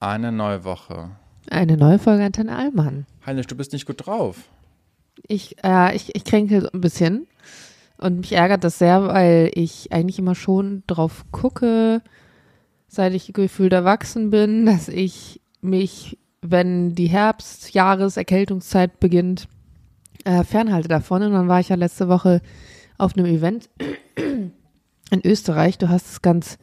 Eine neue Woche. Eine neue Folge Antenne Allmann. Heinrich, du bist nicht gut drauf. Ich, äh, ich, ich kränke ein bisschen. Und mich ärgert das sehr, weil ich eigentlich immer schon drauf gucke, seit ich gefühlt erwachsen bin, dass ich mich, wenn die Herbst-Jahres-Erkältungszeit beginnt, äh, fernhalte davon. Und dann war ich ja letzte Woche auf einem Event in Österreich. Du hast es ganz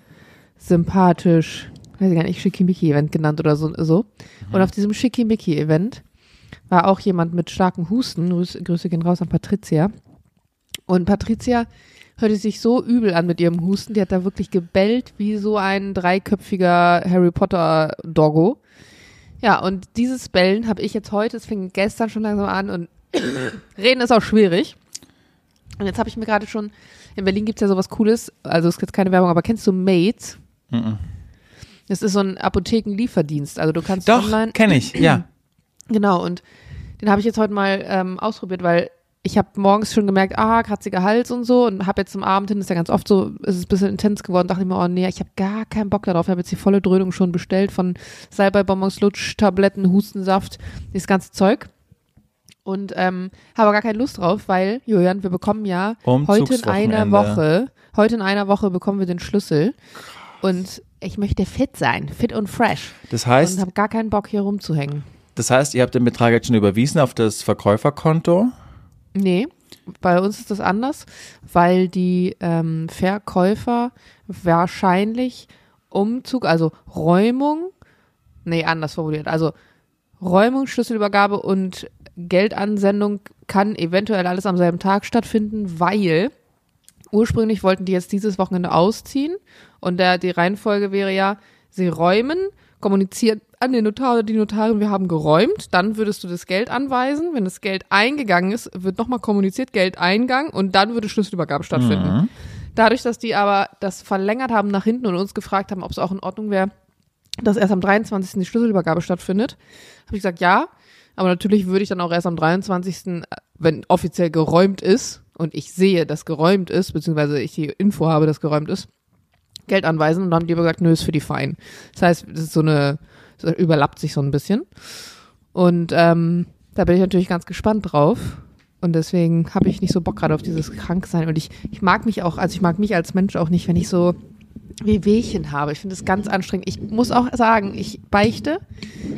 sympathisch, weiß ich gar nicht, Schickimicki-Event genannt oder so. so. Und auf diesem Schickimicki-Event war auch jemand mit starkem Husten. Grüße, Grüße gehen raus an Patricia. Und Patricia hörte sich so übel an mit ihrem Husten. Die hat da wirklich gebellt wie so ein dreiköpfiger Harry Potter Doggo. Ja, und dieses Bellen habe ich jetzt heute, es fing gestern schon langsam an und reden ist auch schwierig. Und jetzt habe ich mir gerade schon, in Berlin gibt es ja sowas Cooles, also es gibt keine Werbung, aber kennst du Mates? Mhm. Das ist so ein Apothekenlieferdienst. Also du kannst Doch, online. kenne ich, ja. Genau, und den habe ich jetzt heute mal ähm, ausprobiert, weil ich habe morgens schon gemerkt, ah, kratziger Hals und so und habe jetzt zum Abend hin, ist ja ganz oft so, ist es ein bisschen intens geworden, dachte ich mir, oh nee, ich habe gar keinen Bock darauf. Ich habe jetzt die volle Dröhnung schon bestellt von Salbeibonbons, Lutsch, Tabletten, Hustensaft, dieses ganze Zeug. Und ähm, habe gar keine Lust drauf, weil, Julian, wir bekommen ja heute in einer. Woche, heute in einer Woche bekommen wir den Schlüssel. Und ich möchte fit sein, fit und fresh. Das Und heißt, habe gar keinen Bock, hier rumzuhängen. das heißt, ihr habt den Betrag jetzt schon überwiesen auf das Verkäuferkonto. Nee, bei uns ist das anders, weil die ähm, Verkäufer wahrscheinlich Umzug, also Räumung, nee, anders formuliert, also Räumung, Schlüsselübergabe und Geldansendung kann eventuell alles am selben Tag stattfinden, weil ursprünglich wollten die jetzt dieses Wochenende ausziehen und der, die Reihenfolge wäre ja, sie räumen, kommunizieren an den Notar oder die Notarin, wir haben geräumt, dann würdest du das Geld anweisen. Wenn das Geld eingegangen ist, wird nochmal kommuniziert, Geldeingang und dann würde Schlüsselübergabe stattfinden. Dadurch, dass die aber das verlängert haben nach hinten und uns gefragt haben, ob es auch in Ordnung wäre, dass erst am 23. die Schlüsselübergabe stattfindet, habe ich gesagt, ja. Aber natürlich würde ich dann auch erst am 23., wenn offiziell geräumt ist und ich sehe, dass geräumt ist, beziehungsweise ich die Info habe, dass geräumt ist, Geld anweisen und dann haben die aber gesagt, nö, ist für die fein. Das heißt, das ist so eine, überlappt sich so ein bisschen. Und ähm, da bin ich natürlich ganz gespannt drauf. Und deswegen habe ich nicht so Bock gerade auf dieses Kranksein. Und ich, ich mag mich auch, also ich mag mich als Mensch auch nicht, wenn ich so Wehwehchen habe. Ich finde es ganz anstrengend. Ich muss auch sagen, ich beichte,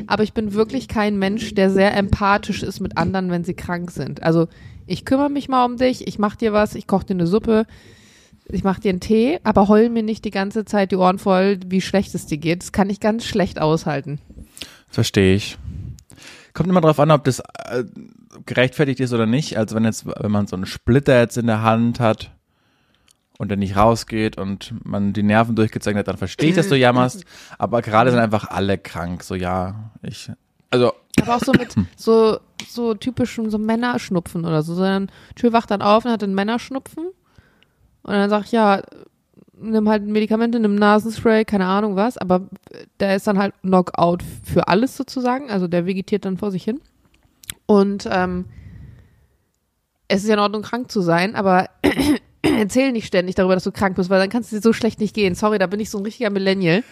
aber ich bin wirklich kein Mensch, der sehr empathisch ist mit anderen, wenn sie krank sind. Also ich kümmere mich mal um dich, ich mache dir was, ich koche dir eine Suppe, ich mache dir einen Tee, aber heul mir nicht die ganze Zeit die Ohren voll, wie schlecht es dir geht. Das kann ich ganz schlecht aushalten. Verstehe ich. Kommt immer drauf an, ob das äh, gerechtfertigt ist oder nicht. Also wenn jetzt, wenn man so einen Splitter jetzt in der Hand hat und der nicht rausgeht und man die Nerven durchgezogen hat, dann verstehe ich, dass du jammerst. Aber gerade sind einfach alle krank. So ja, ich. Also Aber auch so mit so, so typischen so Männerschnupfen oder so. Sondern Tür wacht dann auf und hat einen Männerschnupfen. Und dann sag ich, ja, nimm halt Medikamente, nimm Nasenspray, keine Ahnung was. Aber der ist dann halt Knockout für alles sozusagen. Also der vegetiert dann vor sich hin. Und ähm, es ist ja in Ordnung, krank zu sein, aber erzähl nicht ständig darüber, dass du krank bist, weil dann kannst du dir so schlecht nicht gehen. Sorry, da bin ich so ein richtiger Millennial.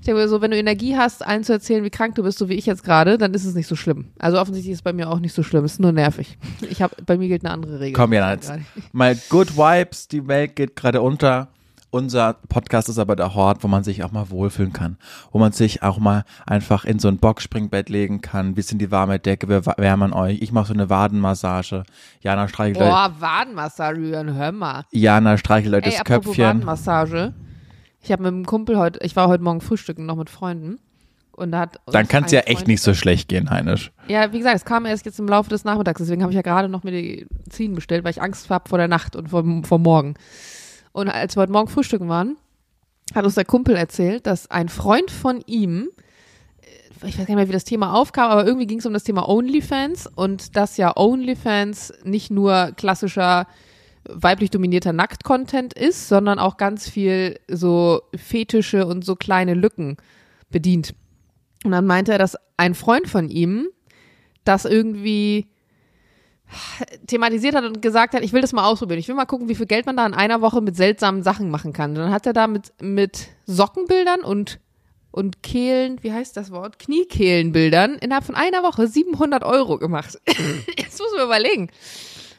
Ich denke mir so, wenn du Energie hast, allen zu erzählen, wie krank du bist, so wie ich jetzt gerade, dann ist es nicht so schlimm. Also offensichtlich ist es bei mir auch nicht so schlimm, es ist nur nervig. Ich habe, bei mir gilt eine andere Regel. komm ja jetzt. Mal Good Vibes, die Welt geht gerade unter. Unser Podcast ist aber der Hort, wo man sich auch mal wohlfühlen kann, wo man sich auch mal einfach in so ein Boxspringbett legen kann, bisschen die warme Decke, wir wärmen euch. Ich mache so eine Wadenmassage. Jana streichelt, Boah, Wadenmassage, hör mal. Jana streichelt euch das Köpfchen. Wadenmassage. Ich habe mit einem Kumpel heute, ich war heute Morgen frühstücken noch mit Freunden. Und da hat Dann kann es ja echt nicht so schlecht gehen, Heinisch. Ja, wie gesagt, es kam erst jetzt im Laufe des Nachmittags, deswegen habe ich ja gerade noch Medizin bestellt, weil ich Angst habe vor der Nacht und vor, vor morgen. Und als wir heute Morgen frühstücken waren, hat uns der Kumpel erzählt, dass ein Freund von ihm, äh, ich weiß gar nicht mehr, wie das Thema aufkam, aber irgendwie ging es um das Thema OnlyFans und dass ja OnlyFans nicht nur klassischer weiblich dominierter Nackt-Content ist, sondern auch ganz viel so Fetische und so kleine Lücken bedient. Und dann meinte er, dass ein Freund von ihm das irgendwie thematisiert hat und gesagt hat, ich will das mal ausprobieren. Ich will mal gucken, wie viel Geld man da in einer Woche mit seltsamen Sachen machen kann. Und dann hat er da mit, mit Sockenbildern und und Kehlen, wie heißt das Wort? Kniekehlenbildern innerhalb von einer Woche 700 Euro gemacht. Jetzt muss man überlegen.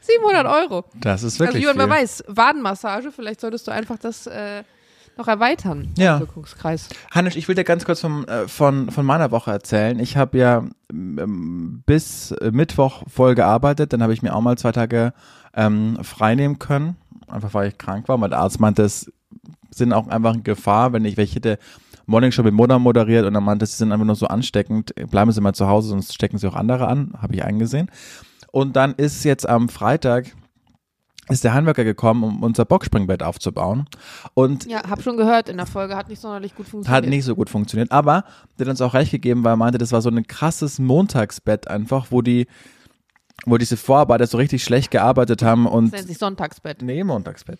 700 Euro. Das ist Also wirklich Jürgen, wer weiß, Wadenmassage, vielleicht solltest du einfach das äh, noch erweitern, Ja. Wirkungskreis. Hannes, ich will dir ganz kurz vom, äh, von, von meiner Woche erzählen. Ich habe ja ähm, bis äh, Mittwoch voll gearbeitet, dann habe ich mir auch mal zwei Tage ähm, frei nehmen können, einfach weil ich krank war. Mein Arzt meinte, es sind auch einfach in Gefahr, wenn ich welche hätte Morning Show mit Mutter moderiert und dann meinte, sie sind einfach nur so ansteckend, bleiben Sie mal zu Hause, sonst stecken Sie auch andere an, habe ich eingesehen. Und dann ist jetzt am Freitag ist der Handwerker gekommen, um unser Boxspringbett aufzubauen. Und Ja, hab schon gehört, in der Folge hat nicht sonderlich gut funktioniert. hat nicht so gut funktioniert, aber der hat uns auch recht gegeben, weil er meinte, das war so ein krasses Montagsbett einfach, wo die, wo diese Vorarbeiter so richtig schlecht gearbeitet haben Das und nennt sich Sonntagsbett. nee, Montagsbett.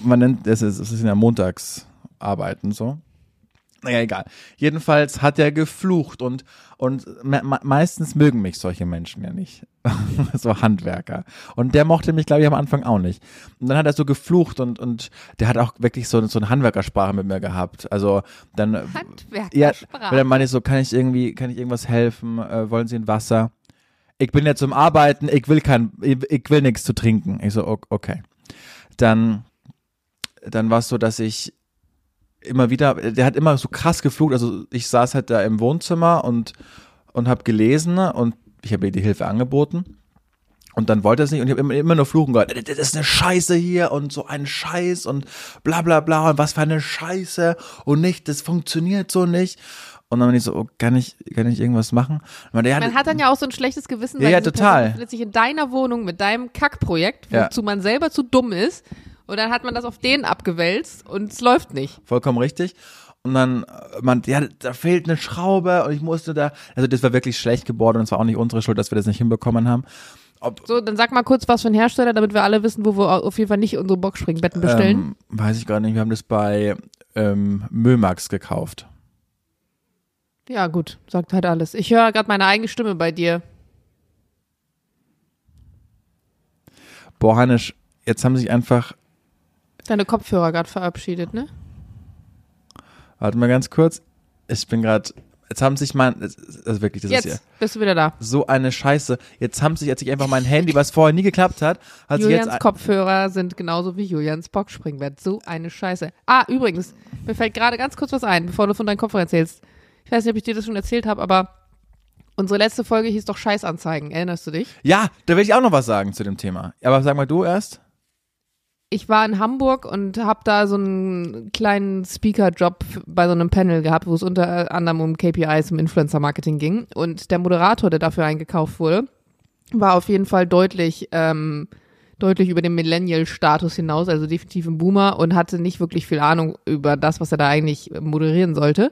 Man nennt es ist, es ist ja Montagsarbeiten so. Naja, egal. Jedenfalls hat er geflucht und, und me me meistens mögen mich solche Menschen ja nicht. so Handwerker. Und der mochte mich, glaube ich, am Anfang auch nicht. Und dann hat er so geflucht und, und der hat auch wirklich so, so eine Handwerkersprache mit mir gehabt. Also dann, ja, Handwerkersprache. weil dann meine ich so, kann ich irgendwie, kann ich irgendwas helfen? Äh, wollen Sie ein Wasser? Ich bin jetzt zum Arbeiten, ich will kein, ich, ich will nichts zu trinken. Ich so, okay. Dann, dann war es so, dass ich immer wieder, der hat immer so krass geflucht. Also ich saß halt da im Wohnzimmer und, und habe gelesen und ich habe ihr die Hilfe angeboten. Und dann wollte er es nicht und ich habe immer, immer nur fluchen gehört. Das ist eine Scheiße hier und so ein Scheiß und bla bla bla und was für eine Scheiße und nicht, das funktioniert so nicht. Und dann bin ich so, oh, kann ich, kann ich irgendwas machen? Ja, Man hat dann ja auch so ein schlechtes Gewissen, Ja, weil ja, diese total. Person befindet sich in deiner Wohnung mit deinem Kackprojekt, Ja. wozu man selber zu dumm ist. Und dann hat man das auf den abgewälzt und es läuft nicht. vollkommen richtig. Und dann, äh, man, ja, da fehlt eine Schraube und ich musste da, also das war wirklich schlecht gebohrt und es war auch nicht unsere Schuld, dass wir das nicht hinbekommen haben. Ob, So, dann sag mal kurz was für ein Hersteller, damit wir alle wissen, wo wir auf jeden Fall nicht unsere Boxspringbetten bestellen. ähm, weiß ich gar nicht, wir haben das bei ähm, Mömax gekauft. Ja, gut, sagt halt alles. Ich höre gerade meine eigene Stimme bei dir. Boah, Hannes, jetzt haben sich einfach, Deine Kopfhörer gerade verabschiedet, ne? warte mal ganz kurz, ich bin gerade, jetzt haben sich mein, also wirklich, das ist ja Jetzt bist du wieder da. so eine Scheiße. Jetzt haben sich, jetzt sich einfach mein Handy, was vorher nie geklappt hat, hat Julians jetzt, Kopfhörer sind genauso wie Julians Boxspringbett. So eine Scheiße. Ah, übrigens, mir fällt gerade ganz kurz was ein, bevor du von deinen Kopfhörern erzählst. Ich weiß nicht, ob ich dir das schon erzählt habe, aber unsere letzte Folge hieß doch Scheißanzeigen. Erinnerst du dich? ja, da will ich auch noch was sagen zu dem Thema. Aber sag mal du erst. Ich war in Hamburg und habe da so einen kleinen Speaker-Job bei so einem Panel gehabt, wo es unter anderem um KPIs im Influencer-Marketing ging. Und der Moderator, der dafür eingekauft wurde, war auf jeden Fall deutlich, ähm, deutlich über den Millennial-Status hinaus, also definitiv ein Boomer und hatte nicht wirklich viel Ahnung über das, was er da eigentlich moderieren sollte.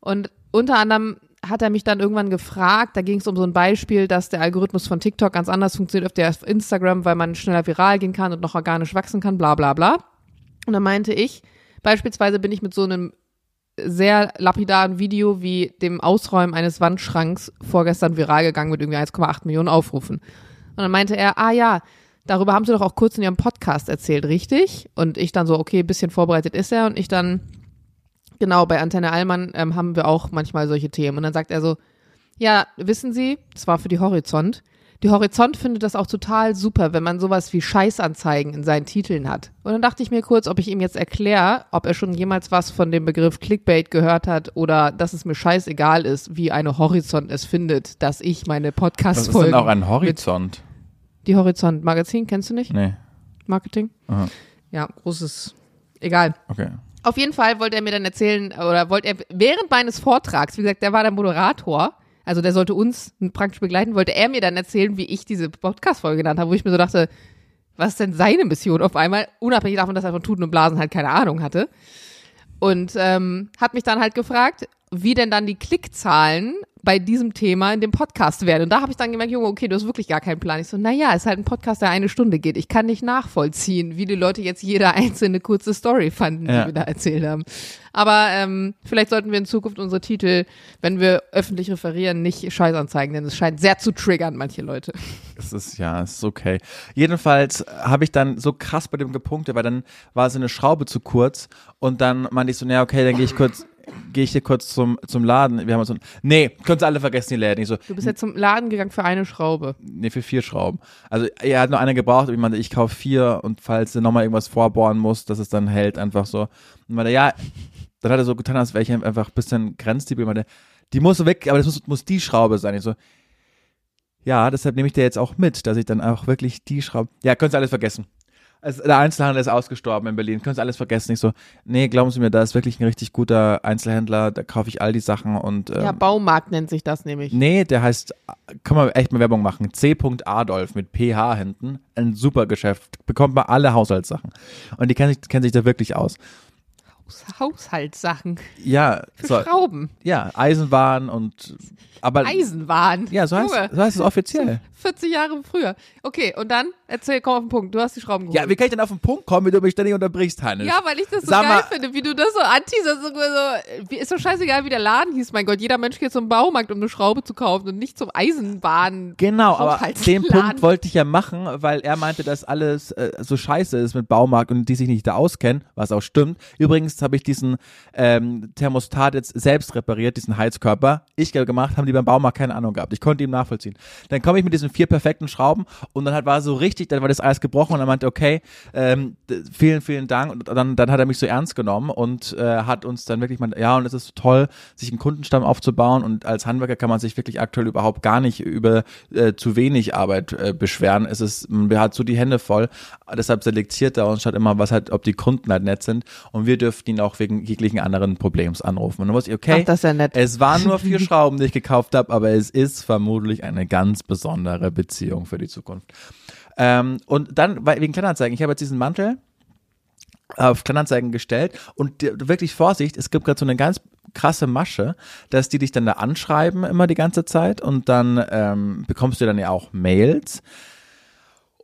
Und unter anderem hat er mich dann irgendwann gefragt, da ging es um so ein Beispiel, dass der Algorithmus von TikTok ganz anders funktioniert auf der Instagram, weil man schneller viral gehen kann und noch organisch wachsen kann, bla bla bla. Und dann meinte ich, beispielsweise bin ich mit so einem sehr lapidaren Video wie dem Ausräumen eines Wandschranks vorgestern viral gegangen mit irgendwie 1,8 Millionen Aufrufen. Und dann meinte er, ah ja, darüber haben sie doch auch kurz in ihrem Podcast erzählt, richtig? Und ich dann so, okay, bisschen vorbereitet ist er. Und ich dann, genau, bei Antenne Allmann ähm, haben wir auch manchmal solche Themen. Und dann sagt er so, ja, wissen Sie, das war für die Horizont. Die Horizont findet das auch total super, wenn man sowas wie Scheißanzeigen in seinen Titeln hat. Und dann dachte ich mir kurz, ob ich ihm jetzt erkläre, ob er schon jemals was von dem Begriff Clickbait gehört hat oder dass es mir scheißegal ist, wie eine Horizont es findet, dass ich meine Was ist denn auch ein Horizont? Die Horizont Magazin, kennst du nicht? Nee. Marketing? Aha. Ja, großes. Egal. Okay. Auf jeden Fall wollte er mir dann erzählen, oder wollte er während meines Vortrags, wie gesagt, der war der Moderator, also der sollte uns praktisch begleiten, wollte er mir dann erzählen, wie ich diese Podcast-Folge genannt habe, wo ich mir so dachte, was ist denn seine Mission auf einmal, unabhängig davon, dass er von Tuten und Blasen halt keine Ahnung hatte. Und ähm, hat mich dann halt gefragt, wie denn dann die Klickzahlen bei diesem Thema in dem Podcast werden. Und da habe ich dann gemerkt, Junge, okay, du hast wirklich gar keinen Plan. Ich so, naja, ist halt ein Podcast, der eine Stunde geht. Ich kann nicht nachvollziehen, wie die Leute jetzt jede einzelne kurze Story fanden, Ja. die wir da erzählt haben. Aber ähm, vielleicht sollten wir in Zukunft unsere Titel, wenn wir öffentlich referieren, nicht Scheißanzeigen, denn es scheint sehr zu triggern, manche Leute. Es ist, ja, es ist okay. Jedenfalls habe ich dann so krass bei dem gepunktet, weil dann war so eine Schraube zu kurz und dann meinte ich so, naja, okay, dann gehe ich kurz, gehe ich hier kurz zum, zum Laden. Wir haben so ein, nee, könnt ihr alle vergessen, die Läden. Ich so, Du bist jetzt zum Laden gegangen für eine Schraube. nee, für vier Schrauben. Also er hat nur eine gebraucht, ich meinte, ich kaufe vier und falls er nochmal irgendwas vorbohren muss, dass es dann hält, einfach so. Und meinte, ja, dann hat er so getan, als wäre ich einfach ein bisschen grenzdebil. Ich meinte, die muss weg, aber das muss, muss die Schraube sein. Ich so, ja, deshalb nehme ich dir jetzt auch mit, dass ich dann auch wirklich die Schraube, ja, könnt ihr alles vergessen. Also der Einzelhandel ist ausgestorben in Berlin, könnt ihr alles vergessen. Ich so, nee, glauben Sie mir, da ist wirklich ein richtig guter Einzelhändler, da kaufe ich all die Sachen und ähm, Ja, Baumarkt nennt sich das nämlich. Nee, der heißt, kann man echt mal Werbung machen, C. Adolf mit PH hinten. Ein super Geschäft. Bekommt man alle Haushaltssachen. Und die kennen sich, kennen sich da wirklich aus. Haus- Haushaltssachen. Ja, Für so, Schrauben. ja, Eisenwaren und, aber, Eisenwahn. ja, so heißt, so heißt es offiziell. 40 Jahre früher. Okay, und dann erzähl, komm auf den Punkt. Du hast die Schrauben geholt. Ja, wie kann ich denn auf den Punkt kommen, wenn du mich ständig unterbrichst, Hannes? Ja, weil ich das so Sag geil mal- finde, wie du das so anteaserst. So, so, ist doch scheißegal, wie der Laden hieß. Mein Gott, jeder Mensch geht zum Baumarkt, um eine Schraube zu kaufen und nicht zum Eisenbahn. Genau, aber den Punkt wollte ich ja machen, weil er meinte, dass alles äh, so scheiße ist mit Baumarkt und die sich nicht da auskennen, was auch stimmt. Übrigens habe ich diesen ähm, Thermostat jetzt selbst repariert, diesen Heizkörper. Ich ge- gemacht, haben die beim Baumarkt keine Ahnung gehabt. Ich konnte ihm nachvollziehen. Dann komme ich mit diesen vier perfekten Schrauben und dann hat, war so richtig, dann war das alles gebrochen und er meinte, okay, ähm, vielen, vielen Dank. Und dann, dann hat er mich so ernst genommen und äh, hat uns dann wirklich, meint, ja, und es ist toll, sich einen Kundenstamm aufzubauen und als Handwerker kann man sich wirklich aktuell überhaupt gar nicht über äh, zu wenig Arbeit äh, beschweren. Es ist, man hat so die Hände voll, deshalb selektiert er uns schaut immer, was halt, ob die Kunden halt nett sind und wir ihn auch wegen jeglichen anderen Problems anrufen. Und dann muss ich, okay, Ach, das ist ja nett. es waren nur vier Schrauben, die ich gekauft habe, aber es ist vermutlich eine ganz besondere Beziehung für die Zukunft. Ähm, und dann, wegen Kleinanzeigen, ich habe jetzt diesen Mantel auf Kleinanzeigen gestellt und wirklich Vorsicht, es gibt gerade so eine ganz krasse Masche, dass die dich dann da anschreiben immer die ganze Zeit und dann ähm, bekommst du dann ja auch Mails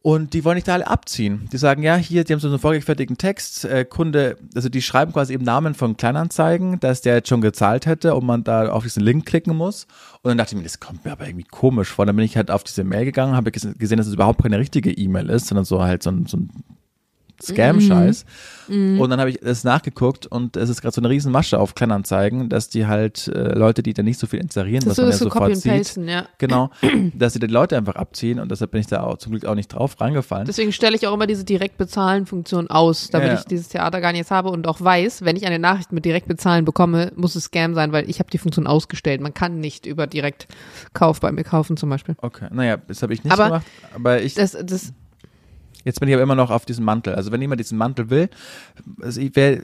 und die wollen dich da alle abziehen. Die sagen, ja, hier, die haben so einen vorgefertigten Text, äh, Kunde, also die schreiben quasi im Namen von Kleinanzeigen, dass der jetzt schon gezahlt hätte und man da auf diesen Link klicken muss. Und dann dachte ich mir, das kommt mir aber irgendwie komisch vor. Dann bin ich halt auf diese Mail gegangen, habe ges- gesehen, dass es überhaupt keine richtige E-Mail ist, sondern so halt so ein, so ein Scam-Scheiß. Und dann habe ich es nachgeguckt und es ist gerade so eine riesen Masche auf Kleinanzeigen, dass die halt äh, Leute, die da nicht so viel inserieren, was Das man ja so sofort sieht, Pasten, ja. genau, dass sie die Leute einfach abziehen und deshalb bin ich da auch zum Glück auch nicht drauf reingefallen. Deswegen stelle ich auch immer diese Direktbezahlen-Funktion aus, damit Ja. ich dieses Theater gar nicht jetzt habe und auch weiß, wenn ich eine Nachricht mit Direktbezahlen bekomme, muss es Scam sein, weil ich habe die Funktion ausgestellt. Man kann nicht über Direktkauf bei mir kaufen zum Beispiel. Okay, naja, das habe ich nicht Aber gemacht, aber ich, Das, das, jetzt bin ich aber immer noch auf diesem Mantel. Also wenn jemand diesen Mantel will, also ich wär,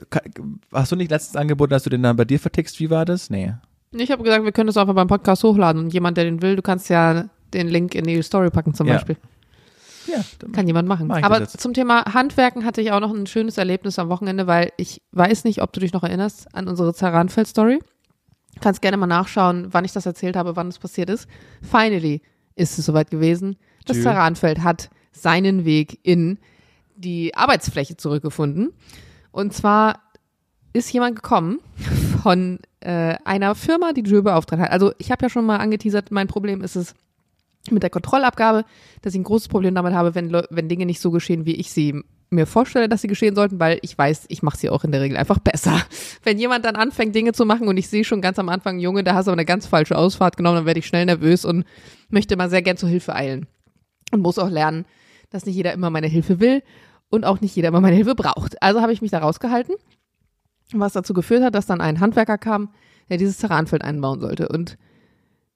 hast du nicht letztens angeboten, dass du den dann bei dir vertickst? Wie war das? Nee. ich habe gesagt, wir können das einfach beim Podcast hochladen und jemand, der den will, du kannst ja den Link in die Story packen zum Ja. Beispiel. Ja, Kann jemand machen. Mach Aber zum Thema Handwerken hatte ich auch noch ein schönes Erlebnis am Wochenende, weil ich weiß nicht, ob du dich noch erinnerst an unsere Zerranfeld-Story. Kannst gerne mal nachschauen, wann ich das erzählt habe, wann es passiert ist. Finally ist es soweit gewesen. Das Tschü. Zerranfeld hat seinen Weg in die Arbeitsfläche zurückgefunden. Und zwar ist jemand gekommen von äh, einer Firma, die Joe beauftragt hat. Also ich habe ja schon mal angeteasert, mein Problem ist es mit der Kontrollabgabe, dass ich ein großes Problem damit habe, wenn, wenn Dinge nicht so geschehen, wie ich sie mir vorstelle, dass sie geschehen sollten, weil ich weiß, ich mache sie auch in der Regel einfach besser. Wenn jemand dann anfängt, Dinge zu machen und ich sehe schon ganz am Anfang, Junge, da hast du aber eine ganz falsche Ausfahrt genommen, dann werde ich schnell nervös und möchte mal sehr gern zur Hilfe eilen. Und muss auch lernen, dass nicht jeder immer meine Hilfe will und auch nicht jeder immer meine Hilfe braucht. Also habe ich mich da rausgehalten, was dazu geführt hat, dass dann ein Handwerker kam, der dieses Terranfeld einbauen sollte. Und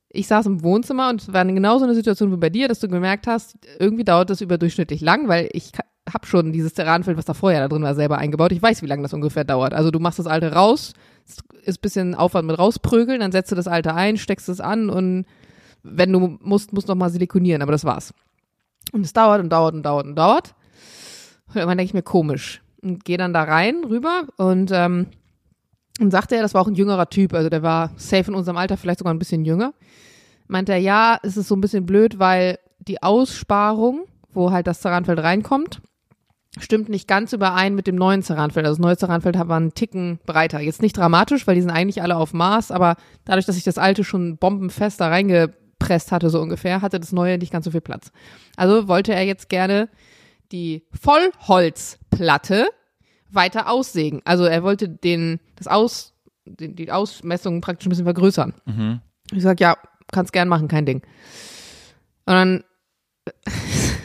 ich saß im Wohnzimmer und es war genau so eine Situation wie bei dir, dass du gemerkt hast, irgendwie dauert das überdurchschnittlich lang, weil ich habe schon dieses Terranfeld, was da vorher da drin war, selber eingebaut. Ich weiß, wie lange das ungefähr dauert. Also du machst das alte raus, ist ein bisschen Aufwand mit rausprügeln, dann setzt du das alte ein, steckst es an und wenn du musst, musst noch mal silikonieren, aber das war's. Und es dauert und dauert und dauert und dauert. Und irgendwann denke ich mir, komisch. Und gehe dann da rein, rüber und ähm, und sagte er, das war auch ein jüngerer Typ, also der war safe in unserem Alter, vielleicht sogar ein bisschen jünger. Meinte er, ja, es ist so ein bisschen blöd, weil die Aussparung, wo halt das Zerranfeld reinkommt, stimmt nicht ganz überein mit dem neuen Zerranfeld. Also das neue Zerranfeld war einen Ticken breiter. Jetzt nicht dramatisch, weil die sind eigentlich alle auf Maß, aber dadurch, dass ich das alte schon bombenfest da reingepresst hatte, so ungefähr, hatte das neue nicht ganz so viel Platz. Also wollte er jetzt gerne die Vollholzplatte weiter aussägen. Also er wollte den, das Aus, die, die Ausmessungen praktisch ein bisschen vergrößern. Mhm. Ich sag, ja, kannst gern machen, kein Ding. Und dann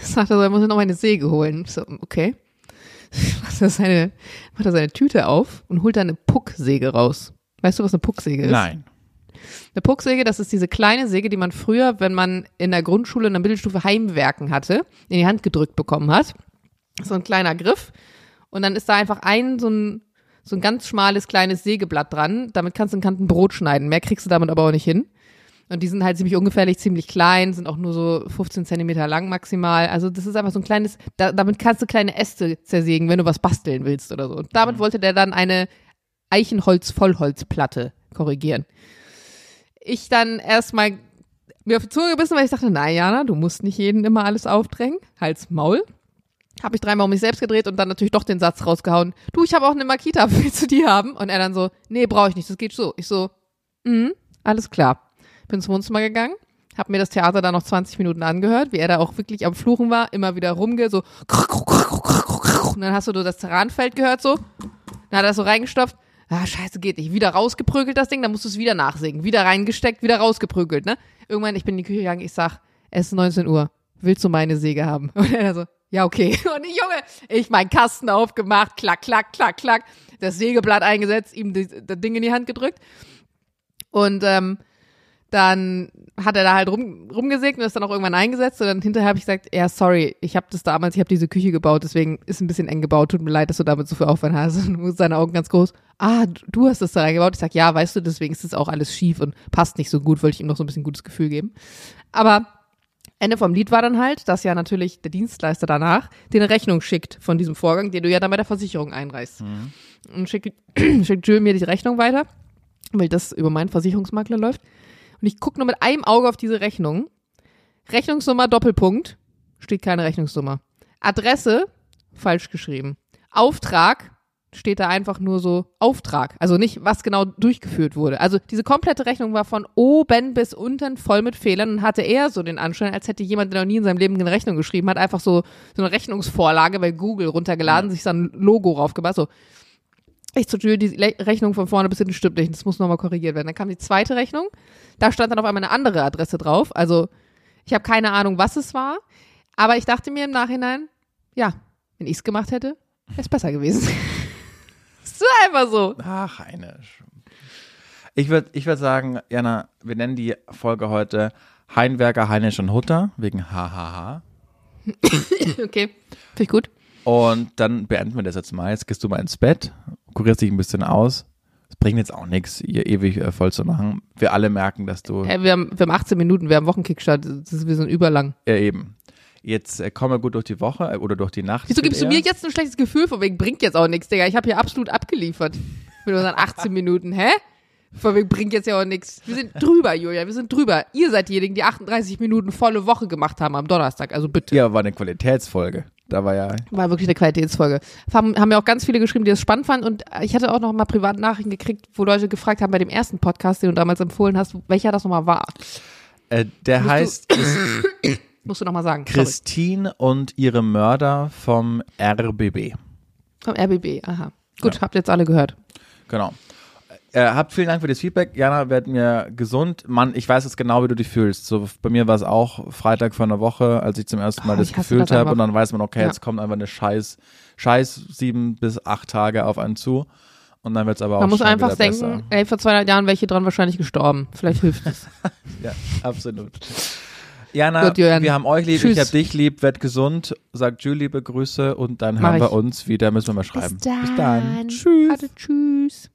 sagt er so, er muss noch mal eine Säge holen. Ich so, okay. Macht er, seine, macht er seine Tüte auf und holt da eine Pucksäge raus. Weißt du, was eine Pucksäge ist? Nein. Eine Pucksäge, das ist diese kleine Säge, die man früher, wenn man in der Grundschule, in der Mittelstufe Heimwerken hatte, in die Hand gedrückt bekommen hat. So ein kleiner Griff. Und dann ist da einfach ein, so ein, so ein ganz schmales kleines Sägeblatt dran. Damit kannst du einen Kanten Brot schneiden. Mehr kriegst du damit aber auch nicht hin. Und die sind halt ziemlich ungefährlich, ziemlich klein, sind auch nur so 15 Zentimeter lang maximal. Also das ist einfach so ein kleines, da, damit kannst du kleine Äste zersägen, wenn du was basteln willst oder so. Und damit wollte der dann eine Eichenholz-Vollholzplatte korrigieren. Ich dann erstmal mir auf die Zunge gebissen, weil ich dachte, na Jana, du musst nicht jeden immer alles aufdrängen. Hals, Maul. Habe ich dreimal um mich selbst gedreht und dann natürlich doch den Satz rausgehauen. Du, ich habe auch eine Makita, willst du die haben? Und er dann so, nee, brauche ich nicht, das geht so. Ich so, mhm, alles klar. Bin ins Wohnzimmer gegangen, habe mir das Theater da noch 20 Minuten angehört, wie er da auch wirklich am Fluchen war, immer wieder rumge, so und dann hast du das Terranfeld gehört so, dann hat er so reingestopft, ah, scheiße, geht nicht, wieder rausgeprügelt das Ding, dann musst du es wieder nachsägen, wieder reingesteckt, wieder rausgeprügelt, ne? Irgendwann, ich bin in die Küche gegangen, ich sag, es ist 19 Uhr, willst du meine Säge haben? Und er so, ja, okay. Und ich, Junge, ich meinen Kasten aufgemacht, klack, klack, klack, klack, das Sägeblatt eingesetzt, ihm das, das Ding in die Hand gedrückt. Und ähm, dann hat er da halt rum, rumgesägt und ist dann auch irgendwann eingesetzt und dann hinterher habe ich gesagt, ja, sorry, ich habe das damals, ich habe diese Küche gebaut, deswegen ist ein bisschen eng gebaut, tut mir leid, dass du damit so viel Aufwand hast. Und seine Augen ganz groß, ah, du hast das da reingebaut. Ich sag, ja, weißt du, deswegen ist das auch alles schief und passt nicht so gut, wollte ich ihm noch so ein bisschen gutes Gefühl geben. Aber Ende vom Lied war dann halt, dass ja natürlich der Dienstleister danach dir eine Rechnung schickt von diesem Vorgang, den du ja dann bei der Versicherung einreichst. Mhm. Und schickt, schickt Jules mir die Rechnung weiter, weil das über meinen Versicherungsmakler läuft. Und ich gucke nur mit einem Auge auf diese Rechnung. Rechnungsnummer Doppelpunkt, steht keine Rechnungsnummer. Adresse, falsch geschrieben. Auftrag, steht da einfach nur so Auftrag. Also nicht, was genau durchgeführt wurde. Also diese komplette Rechnung war von oben bis unten voll mit Fehlern und hatte eher so den Anschein, als hätte jemand, der noch nie in seinem Leben eine Rechnung geschrieben hat, einfach so, so eine Rechnungsvorlage bei Google runtergeladen, sich dann ein Logo raufgemacht. So, ich zu Jules, die Rechnung von vorne bis hinten stimmt nicht, das muss nochmal korrigiert werden. Dann kam die zweite Rechnung, da stand dann auf einmal eine andere Adresse drauf. Also ich habe keine Ahnung, was es war, aber ich dachte mir im Nachhinein, ja, wenn ich es gemacht hätte, wäre es besser gewesen. so einfach so. Ach, Heinisch. Ich würde ich würd sagen, Jana, wir nennen die Folge heute Heinwerker, Heinisch und Hutter, wegen HHH. okay, finde ich gut. Und dann beenden wir das jetzt mal. Jetzt gehst du mal ins Bett, kurierst dich ein bisschen aus. Es bringt jetzt auch nichts, ihr ewig äh, voll zu machen. Wir alle merken, dass du. Hey, wir, haben, wir haben 18 Minuten, wir haben Wochenkickstart. Das ist, wir sind überlang. Ja, eben. Jetzt äh, kommen wir gut durch die Woche äh, oder durch die Nacht. Wieso gibst du mir jetzt ein schlechtes Gefühl, von wegen bringt jetzt auch nichts, Digga? Ich habe hier absolut abgeliefert. Mit unseren 18 Minuten, hä? Von wegen bringt jetzt ja auch nichts. Wir sind drüber, Julia, wir sind drüber. Ihr seid diejenigen, die 38 Minuten volle Woche gemacht haben am Donnerstag, also bitte. Ja, war eine Qualitätsfolge. Da war ja. War wirklich eine Qualitätsfolge. Haben, haben mir auch ganz viele geschrieben, die das spannend fanden. Und ich hatte auch noch mal private Nachrichten gekriegt, wo Leute gefragt haben bei dem ersten Podcast, den du damals empfohlen hast, welcher das nochmal war. Äh, der Musst du- heißt Chris- Musst du nochmal sagen. Sorry. Christine und ihre Mörder vom RBB. Vom RBB, aha. Gut, habt ihr jetzt alle gehört. Genau. Äh, habt vielen Dank für das Feedback. Jana, werd mir gesund. Mann, ich weiß jetzt genau, wie du dich fühlst. So, bei mir war es auch Freitag vor einer Woche, als ich zum ersten Mal Oh, das gefühlt habe. Und dann weiß man, okay, Ja. jetzt kommt einfach eine scheiß, scheiß sieben bis acht Tage auf einen zu. Und dann wird es aber auch Man muss einfach denken, besser. ey, vor 200 Jahren wäre ich hier dran wahrscheinlich gestorben. Vielleicht hilft es. Ja, absolut. Jana, Gut, wir haben euch lieb, Tschüss. ich hab dich lieb, werd gesund, sagt Julie liebe Grüße und dann Mach hören wir ich. uns wieder, müssen wir mal schreiben. Bis dann. Bis dann. Tschüss. Warte, tschüss.